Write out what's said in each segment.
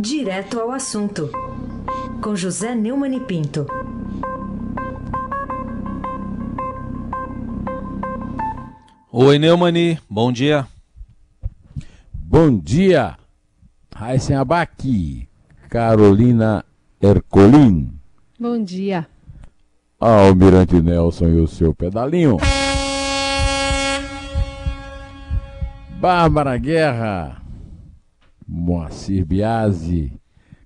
Direto ao assunto, com José Neumann e Pinto. Oi, Neumani, bom dia. Bom dia, Raíssen Abac, Carolina Ercolim. Bom dia. Almirante Nelson e o seu pedalinho. Bárbara Guerra, Moacir Biasi,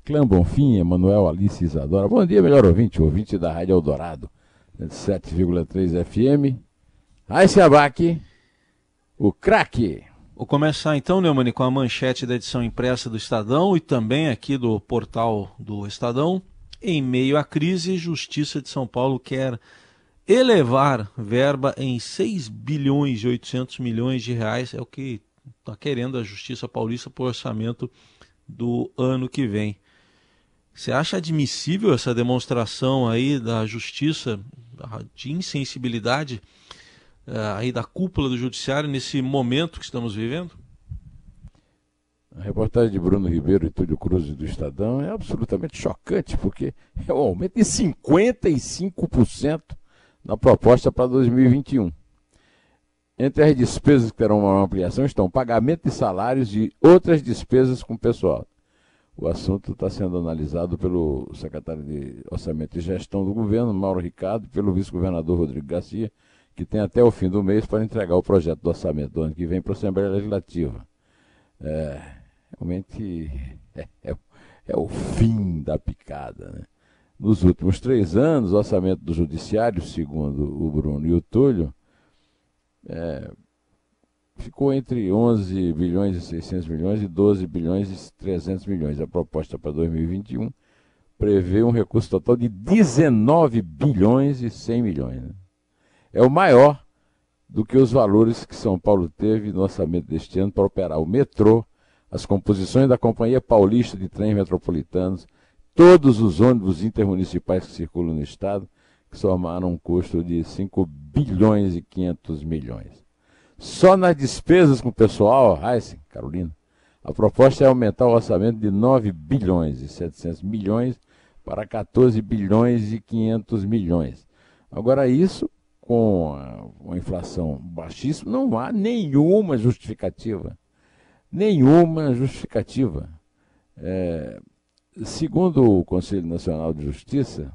Clã Bonfim, Emanuel Alice Isadora. Bom dia, melhor ouvinte, ouvinte da Rádio Eldorado, 7,3 FM. Raíssen Abac, o craque. Vou começar então, Neumani, com a manchete da edição impressa do Estadão e também aqui do portal do Estadão. Em meio à crise, Justiça de São Paulo quer elevar verba em 6 bilhões e 800 milhões de reais, é o que está querendo a Justiça Paulista para o orçamento do ano que vem. Você acha admissível essa demonstração aí da Justiça de insensibilidade uh, aí da cúpula do Judiciário nesse momento que estamos vivendo? A reportagem de Bruno Ribeiro e Túlio Cruz do Estadão é absolutamente chocante, porque é um aumento de 55% na proposta para 2021. Entre as despesas que terão uma ampliação estão pagamento de salários e outras despesas com pessoal. O assunto está sendo analisado pelo secretário de Orçamento e Gestão do governo, Mauro Ricardo, e pelo vice-governador Rodrigo Garcia, que tem até o fim do mês para entregar o projeto do orçamento do ano que vem para a Assembleia Legislativa. É, realmente é, é, é, o fim da picada. Né? Nos últimos três anos, o orçamento do Judiciário, segundo o Bruno e o Túlio, é, ficou entre 11 bilhões e 600 milhões e 12 bilhões e 300 milhões. A proposta para 2021 prevê um recurso total de 19 bilhões e 100 milhões. Né? É o maior do que os valores que São Paulo teve no orçamento deste ano para operar o metrô, as composições da Companhia Paulista de Trens Metropolitanos, todos os ônibus intermunicipais que circulam no estado, que somaram um custo de 5 bilhões e 500 milhões. Só nas despesas com o pessoal, Heisen, Carolina, a proposta é aumentar o orçamento de 9 bilhões e 700 milhões para 14 bilhões e 500 milhões. Agora, isso, com uma inflação baixíssima, não há nenhuma justificativa. Nenhuma justificativa. É, segundo o Conselho Nacional de Justiça,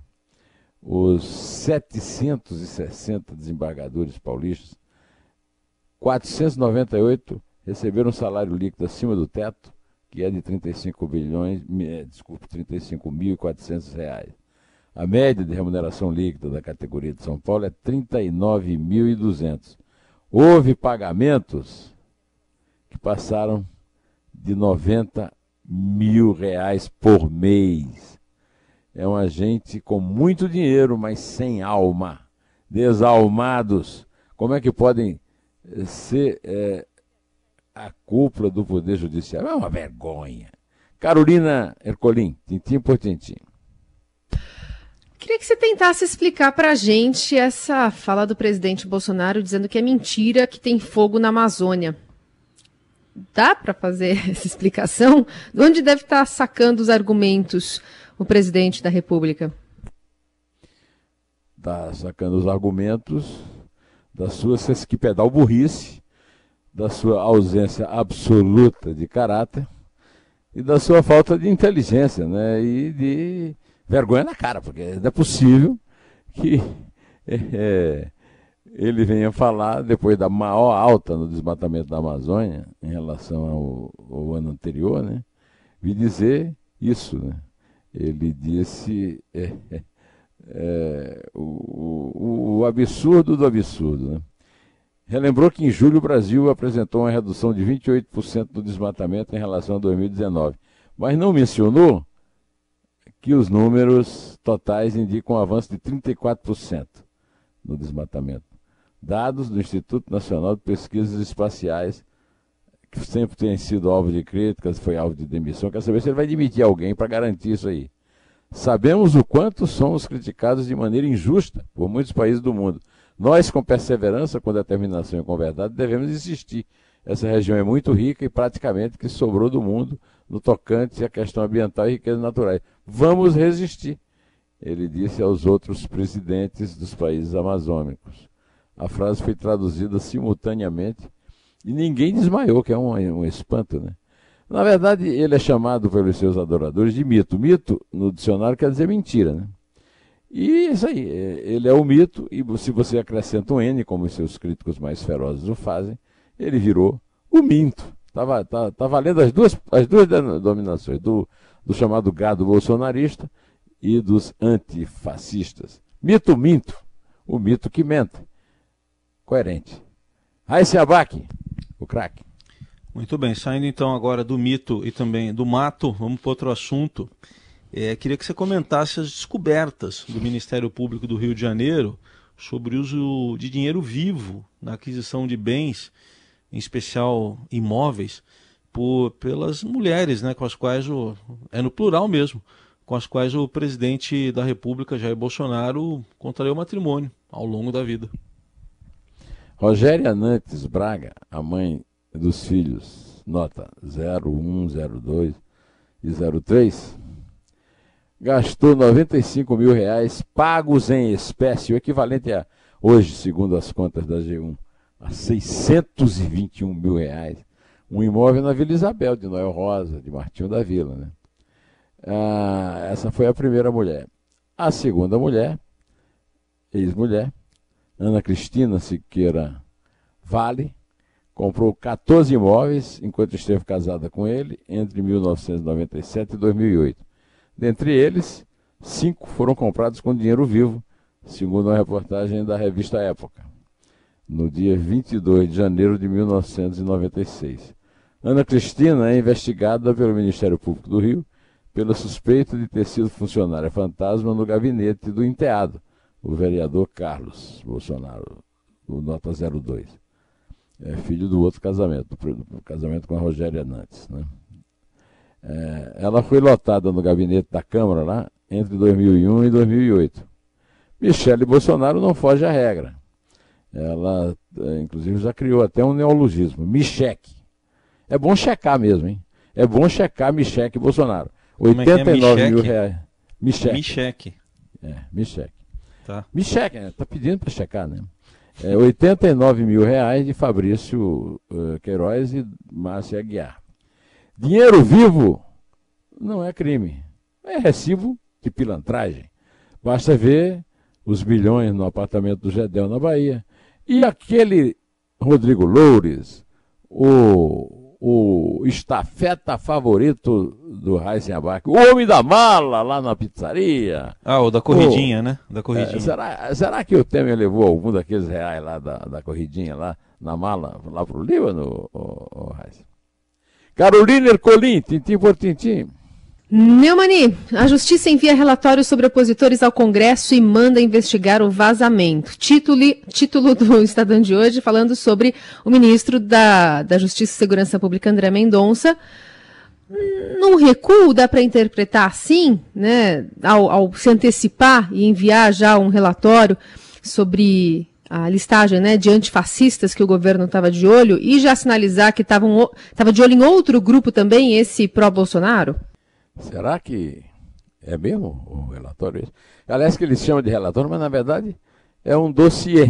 os 760 desembargadores paulistas, 498 receberam um salário líquido acima do teto, que é de 35 bilhões, desculpe, 35.400 reais. A média de remuneração líquida da categoria de São Paulo é 39.200. Houve pagamentos que passaram de 90 mil reais por mês. É uma gente com muito dinheiro, mas sem alma, desalmados. Como é que podem ser é, a cúpula do Poder Judiciário? É uma vergonha. Carolina Ercolim, tintim por tintim. Queria que você tentasse explicar para a gente essa fala do presidente Bolsonaro dizendo que é mentira que tem fogo na Amazônia. Dá para fazer essa explicação? De onde deve estar tá sacando os argumentos o presidente da República? Está sacando os argumentos da sua sesquipedal burrice, da sua ausência absoluta de caráter e da sua falta de inteligência né? e de vergonha na cara, porque não é possível que é, ele venha falar, depois da maior alta no desmatamento da Amazônia, em relação ao, ao ano anterior, né, vi dizer isso. Né? Ele disse é, é, o, o, o, absurdo do absurdo. Né? Relembrou que em julho o Brasil apresentou uma redução de 28% do desmatamento em relação a 2019, mas não mencionou que os números totais indicam um avanço de 34% no desmatamento. Dados do Instituto Nacional de Pesquisas Espaciais, que sempre tem sido alvo de críticas, foi alvo de demissão. Quer saber se ele vai demitir alguém para garantir isso aí. Sabemos o quanto somos criticados de maneira injusta por muitos países do mundo. Nós, com perseverança, com determinação e com verdade, devemos insistir essa região é muito rica e praticamente que sobrou do mundo no tocante à questão ambiental e riquezas naturais. Vamos resistir, ele disse aos outros presidentes dos países amazônicos. A frase foi traduzida simultaneamente e ninguém desmaiou, que é um, um espanto, né? Na verdade, ele é chamado pelos seus adoradores de mito. Mito, no dicionário, quer dizer mentira, né? E é isso aí, é, ele é o mito, e se você acrescenta um N, como os seus críticos mais ferozes o fazem, ele virou o minto. Está tá, tá valendo as duas, as duas denominações, do, do chamado gado bolsonarista e dos antifascistas. Mito minto, o mito que mente. Coerente. Raíssa Abac, o craque. Muito bem, saindo então agora do mito e também do mato, vamos para outro assunto. É, queria que você comentasse as descobertas do Ministério Público do Rio de Janeiro sobre o uso de dinheiro vivo na aquisição de bens em especial imóveis, por, pelas mulheres, né, com as quais o, é no plural mesmo, com as quais o presidente da República, Jair Bolsonaro, contraiu matrimônio ao longo da vida. Rogéria Nantes Braga, a mãe dos filhos, nota 01, 02 e 03, gastou 95 mil reais pagos em espécie, o equivalente a, hoje, segundo as contas da G1, a 621 mil reais um imóvel na Vila Isabel, de Noel Rosa, de Martinho da Vila. Né? Ah, essa foi a primeira mulher. A segunda mulher, ex-mulher, Ana Cristina Siqueira Vale, comprou 14 imóveis enquanto esteve casada com ele entre 1997 e 2008. Dentre eles, cinco foram comprados com dinheiro vivo, segundo uma reportagem da revista Época no dia 22 de janeiro de 1996. Ana Cristina é investigada pelo Ministério Público do Rio pela suspeita de ter sido funcionária fantasma no gabinete do enteado, o vereador Carlos Bolsonaro, o Nota 02. É filho do outro casamento, do casamento com a Rogéria Nantes. Né? É, ela foi lotada no gabinete da Câmara lá entre 2001 e 2008. Michele Bolsonaro não foge à regra ela, é, inclusive, já criou até um neologismo, Micheque. É bom checar mesmo, hein? É bom checar Micheque Bolsonaro. 89 é, é mil reais. Micheque. Micheque. É, Micheque. Tá. Micheque, né? tá pedindo para checar, né? É, 89 mil reais de Fabrício uh, Queiroz e Márcia Aguiar. Dinheiro vivo não é crime. É recibo de pilantragem. Basta ver os bilhões no apartamento do Gedel na Bahia, e aquele Rodrigo Loures, o, o estafeta favorito do Heisenbach, o homem da mala lá na pizzaria. Ah, o da corridinha, o, né? Da corridinha. É, será, será que o Temer levou algum daqueles reais lá da, da corridinha lá na mala, lá pro Líbano, o, o, o Carolina Ercolim, tintim por tintim. Neumani, a Justiça envia relatório sobre opositores ao Congresso e manda investigar o vazamento. Título, título do Estadão de hoje falando sobre o ministro da, da Justiça e Segurança Pública, André Mendonça. Num recuo, dá para interpretar assim, né, ao, ao se antecipar e enviar já um relatório sobre a listagem né, de antifascistas que o governo estava de olho e já sinalizar que estava de olho em outro grupo também, esse pró-Bolsonaro? Será que é mesmo o relatório? Aliás, que eles chamam de relatório, mas na verdade é um dossiê.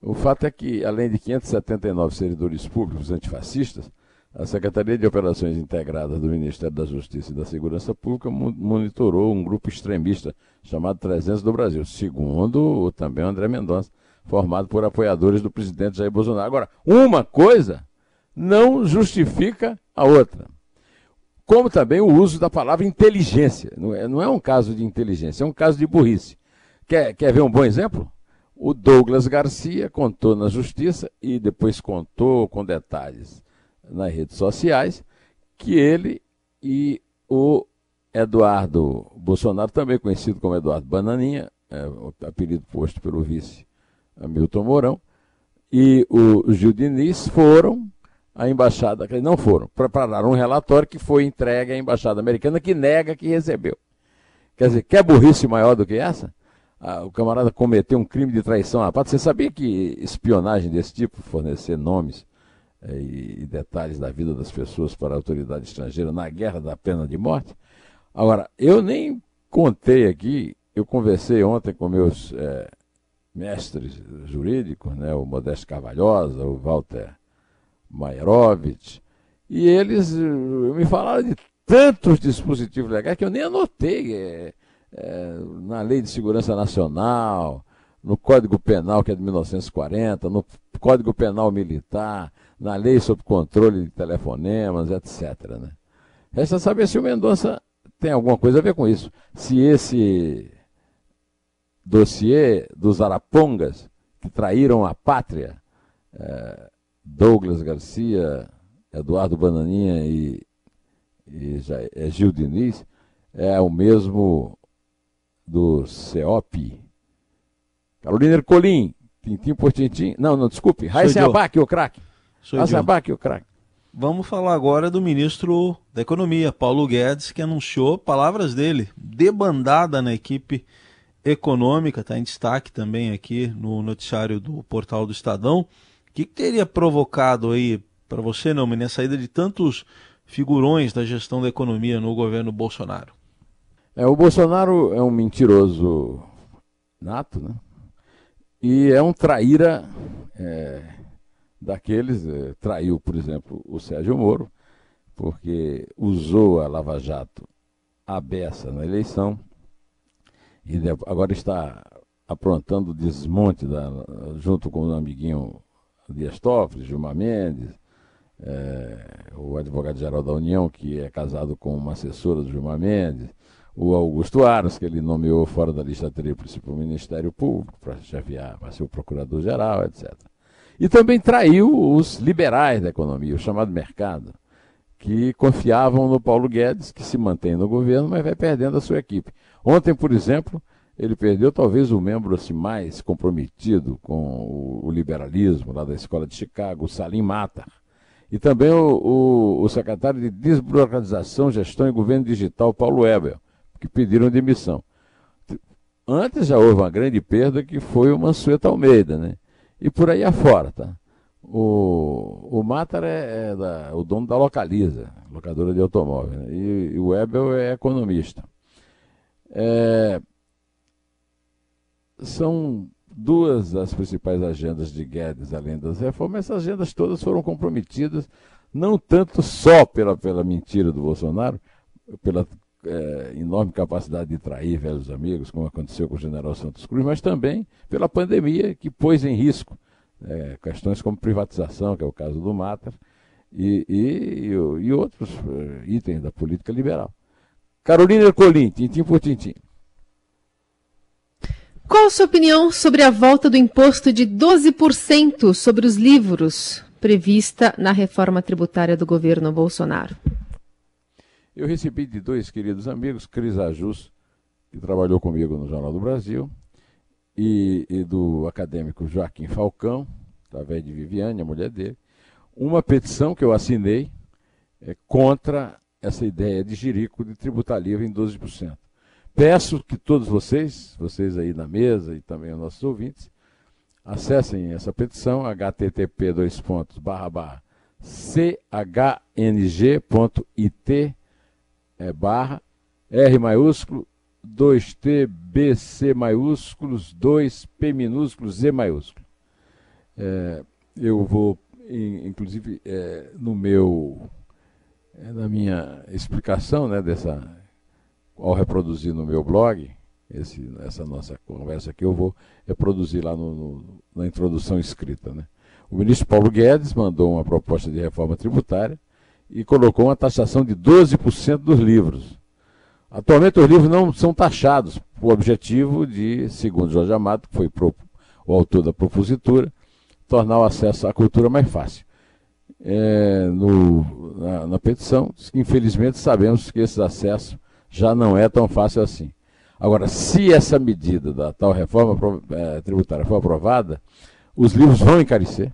O fato é que, além de 579 servidores públicos antifascistas, a Secretaria de Operações Integradas do Ministério da Justiça e da Segurança Pública monitorou um grupo extremista chamado 300 do Brasil, segundo também André Mendonça, formado por apoiadores do presidente Jair Bolsonaro. Agora, uma coisa não justifica a outra como também o uso da palavra inteligência. Não é, não é um caso de inteligência, é um caso de burrice. Quer, quer ver um bom exemplo? O Douglas Garcia contou na justiça e depois contou com detalhes nas redes sociais que ele e o Eduardo Bolsonaro, também conhecido como Eduardo Bananinha, é, apelido posto pelo vice Hamilton Mourão, e o Gil Diniz foram a embaixada, não foram, prepararam um relatório que foi entregue à embaixada americana que nega que recebeu. Quer dizer, quer burrice maior do que essa? Ah, o camarada cometeu um crime de traição à pátria. Você sabia que espionagem desse tipo, fornecer nomes é, e, detalhes da vida das pessoas para a autoridade estrangeira na guerra da pena de morte. Agora, eu nem contei aqui, eu conversei ontem com meus é, mestres jurídicos, né, o Modesto Carvalhosa, o Walter Mairovich, e eles eh, me falaram de tantos dispositivos legais que eu nem anotei. É, é, na Lei de Segurança Nacional, no Código Penal, que é de 1940, no Código Penal Militar, na Lei sobre Controle de Telefonemas, etc. Né? Resta saber se o Mendonça tem alguma coisa a ver com isso. Se esse dossiê dos arapongas que traíram a pátria, é, Douglas Garcia, Eduardo Bananinha e, e é Gil Diniz, é o mesmo do CEOP. Carolina Ercolim, tintim por tintim. Não, não, desculpe. Raíssa Abac, o craque. Raíssa Abac, o craque. Vamos falar agora do ministro da Economia, Paulo Guedes, que anunciou palavras dele, debandada na equipe econômica, está em destaque também aqui no noticiário do portal do Estadão. O que, que teria provocado aí para você, Neumann, a saída de tantos figurões da gestão da economia no governo Bolsonaro? É, o Bolsonaro é um mentiroso nato, né? E é um traíra é, daqueles, é, traiu, por exemplo, o Sérgio Moro, porque usou a Lava Jato a beça na eleição e agora está aprontando o desmonte da, junto com o amiguinho Dias Toffoli, Gilmar Mendes, é, o advogado-geral da União, que é casado com uma assessora do Gilmar Mendes, o Augusto Aras, que ele nomeou fora da lista tríplice para o Ministério Público, para chefiar, para ser o procurador-geral, etc. E também traiu os liberais da economia, o chamado mercado, que confiavam no Paulo Guedes, que se mantém no governo, mas vai perdendo a sua equipe. Ontem, por exemplo, ele perdeu talvez o membro assim, mais comprometido com o, liberalismo lá da Escola de Chicago, Salim Matar, e também o, o, o secretário de Desburocratização, Gestão e Governo Digital, Paulo Weber que pediram demissão. Antes já houve uma grande perda que foi o Mansueto Almeida, né? E por aí afora, tá? O, o Matar é, é da, o dono da Localiza, locadora de automóvel, né? e, e, o Ebel é economista. É, são duas das principais agendas de Guedes, além das reformas. Essas agendas todas foram comprometidas, não tanto só pela, pela mentira do Bolsonaro, pela é, enorme capacidade de trair velhos amigos, como aconteceu com o general Santos Cruz, mas também pela pandemia que pôs em risco é, questões como privatização, que é o caso do Mater, e, e, e outros é, itens da política liberal. Carolina Ercolim, tintim por tintim. Qual a sua opinião sobre a volta do imposto de 12% sobre os livros prevista na reforma tributária do governo Bolsonaro? Eu recebi de dois queridos amigos, Cris Ajus, que trabalhou comigo no Jornal do Brasil, e, e do acadêmico Joaquim Falcão, através de Viviane, a mulher dele, uma petição que eu assinei é, contra essa ideia de jirico de tributar livre em 12%. Peço que todos vocês, vocês aí na mesa e também os nossos ouvintes, acessem essa petição, http chng.it é, barra, R maiúsculo, 2T, BC maiúsculos, 2P minúsculo, Z maiúsculo. É, eu vou, inclusive, é, no meu, é, na minha explicação, né, dessa, ao reproduzir no meu blog, esse, essa nossa conversa aqui, eu vou reproduzir lá no, no, na introdução escrita. Né? O ministro Paulo Guedes mandou uma proposta de reforma tributária e colocou uma taxação de 12% dos livros. Atualmente os livros não são taxados, com o objetivo de, segundo Jorge Amado, que foi pro, o autor da propositura, tornar o acesso à cultura mais fácil. É, no, na, na, petição, infelizmente sabemos que esse acesso já não é tão fácil assim. Agora, se essa medida da tal reforma é, tributária for aprovada, os livros vão encarecer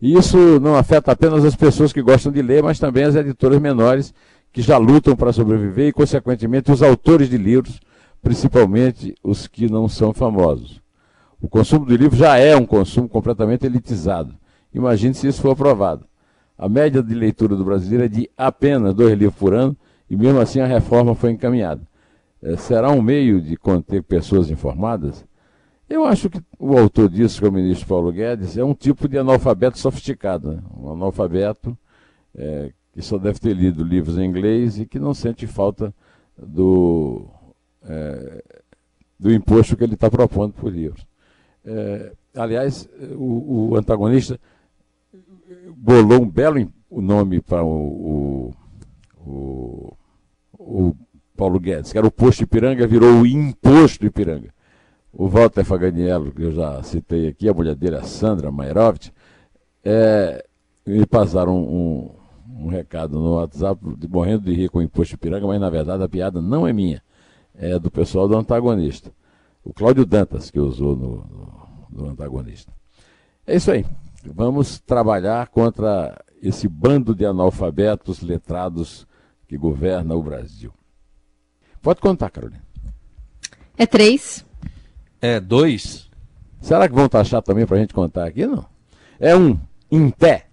e isso não afeta apenas as pessoas que gostam de ler, mas também as editoras menores que já lutam para sobreviver e, consequentemente, os autores de livros, principalmente os que não são famosos. O consumo de livros já é um consumo completamente elitizado. Imagine se isso for aprovado. A média de leitura do brasileiro é de apenas dois livros por ano, e mesmo assim a reforma foi encaminhada. É, será um meio de conter pessoas informadas? Eu acho que o autor disso, que é o ministro Paulo Guedes, é um tipo de analfabeto sofisticado. Né? Um analfabeto é, que só deve ter lido livros em inglês e que não sente falta do, é, do imposto que ele está propondo por livros. É, aliás, o, o, antagonista bolou um belo nome para o, o, o, Paulo Guedes, que era o posto Ipiranga, virou o imposto Ipiranga. O Walter Faganiello, que eu já citei aqui, a mulher dele, a Sandra Mairovitch, é, me passaram um, um, recado no WhatsApp, morrendo de rir com o imposto Ipiranga, mas na verdade a piada não é minha, é do pessoal do antagonista. O Cláudio Dantas, que usou no, no, no antagonista. É isso aí. Vamos trabalhar contra esse bando de analfabetos letrados que governa o Brasil. Pode contar, Carolina. É três. É dois. Será que vão taxar também para a gente contar aqui? Não. É um, em pé.